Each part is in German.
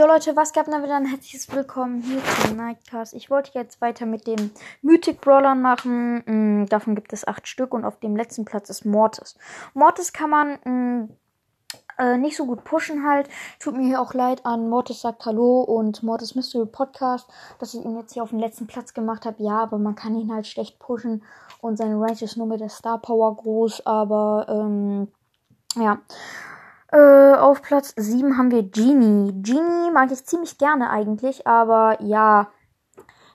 Jo Leute, was gab denn wieder ein herzliches Willkommen hier zum Nightcast. Ich wollte jetzt weiter mit den Mythic Brawlern machen. Mm, davon gibt es acht Stück und auf dem letzten Platz ist Mortis. Mortis kann man mm, äh, nicht so gut pushen halt. Tut mir hier auch leid an Mortis sagt Hallo und Mortis Mystery Podcast, dass ich ihn jetzt hier auf den letzten Platz gemacht habe. Ja, aber man kann ihn halt schlecht pushen und seine Range ist nur mit der Star Power groß, aber ähm, ja. Auf Platz 7 haben wir Genie. Genie mag ich ziemlich gerne eigentlich, aber ja,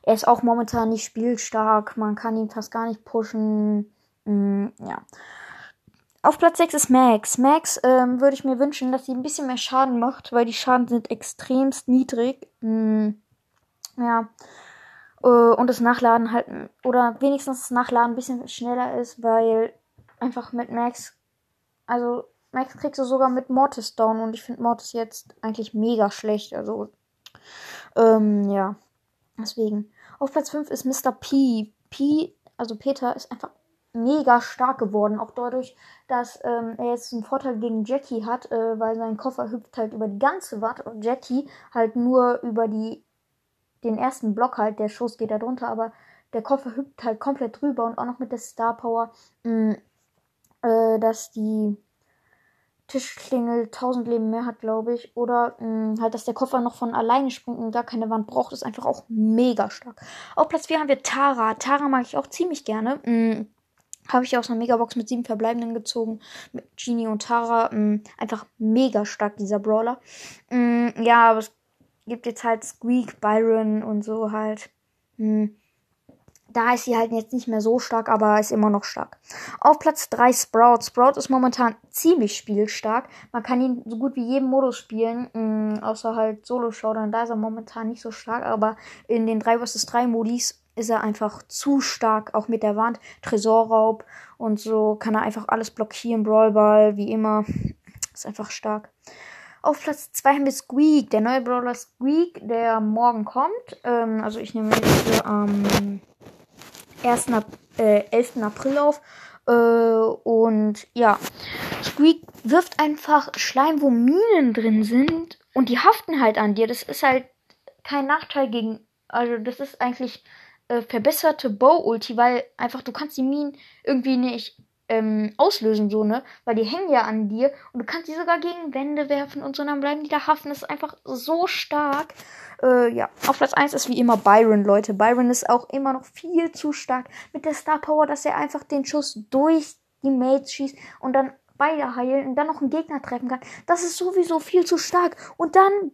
er ist auch momentan nicht spielstark. Man kann ihn fast gar nicht pushen. Mm, ja. Auf Platz 6 ist Max. Max ähm, würde ich mir wünschen, dass sie ein bisschen mehr Schaden macht, weil die Schaden sind extremst niedrig. Mm, ja. Äh, und das Nachladen halt, oder wenigstens das Nachladen ein bisschen schneller ist, weil einfach mit Max, also Max kriegst du sogar mit Mortis down und ich finde Mortis jetzt eigentlich mega schlecht. Also, ähm, ja. Deswegen. Auf Platz 5 ist Mr. P. P, also Peter, ist einfach mega stark geworden. Auch dadurch, dass ähm, er jetzt einen Vorteil gegen Jackie hat, äh, weil sein Koffer hüpft halt über die ganze Wand und Jackie halt nur über die den ersten Block halt. Der Schuss geht da drunter, aber der Koffer hüpft halt komplett drüber und auch noch mit der Star Power, mh, äh, dass die Tischklingel 1000 Leben mehr hat, glaube ich. Oder mh, mm, halt, dass der Koffer noch von alleine springt und gar keine Wand braucht, ist einfach auch mega stark. Auf Platz 4 haben wir Tara. Tara mag ich auch ziemlich gerne. Mm, Habe ich aus einer Megabox mit sieben Verbleibenden gezogen. Mit Genie und Tara. Mh, mm, einfach mega stark, dieser Brawler. Ja, aber es gibt jetzt halt Squeak, Byron und so halt. Da ist sie halt jetzt nicht mehr so stark, aber ist immer noch stark. Auf Platz 3 Sprout. Sprout ist momentan ziemlich spielstark. Man kann ihn so gut wie jeden Modus spielen, mh, mm, außer halt Solo-Showdown. Da ist er momentan nicht so stark, aber in den 3 vs 3 Modis ist er einfach zu stark, auch mit der Wand, Tresorraub und so kann er einfach alles blockieren, Brawlball, wie immer. Ist einfach stark. Auf Platz 2 haben wir Squeak, der neue Brawler Squeak, der morgen kommt. Ähm, also ich nehme jetzt am 1. Äh, 11. April auf. Äh, und ja, Squeak wirft einfach Schleim, wo Minen drin sind. Und die haften halt an dir. Das ist halt kein Nachteil gegen. Also, das ist eigentlich äh, verbesserte Bow-Ulti, weil einfach du kannst die Minen irgendwie nicht ähm, auslösen, so, ne? Weil die hängen ja an dir und du kannst die sogar gegen Wände werfen und so, dann bleiben die da haften. Das ist einfach so stark. Äh, ja, auf Platz 1 ist wie immer Byron, Leute. Byron ist auch immer noch viel zu stark mit der Star Power, dass er einfach den Schuss durch die Mates schießt und dann beide heilen und dann noch einen Gegner treffen kann. Das ist sowieso viel zu stark. Und dann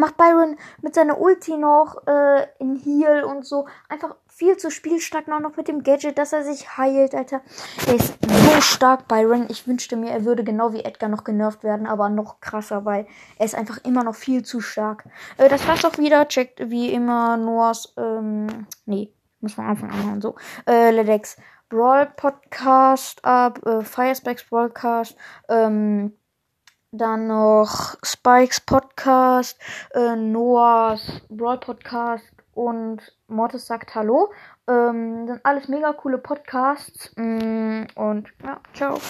macht Byron mit seiner Ulti noch äh, in Heal und so einfach viel zu spielstark noch, noch mit dem Gadget, dass er sich heilt, Alter. Er ist so stark, Byron. Ich wünschte mir, er würde genau wie Edgar noch genervt werden, aber noch krasser, weil er ist einfach immer noch viel zu stark. Äh, das war's auch wieder. Checkt wie immer Noahs, ähm, nee, muss man Anfang an so. Äh, Ledex Brawl Podcast ab, äh, Firespikes Broadcast, ähm, dann noch Spikes Podcast, äh, Noahs Brawl Podcast und Mortis sagt Hallo. Ähm, sind alles mega coole Podcasts. Mm, und ja, ciao.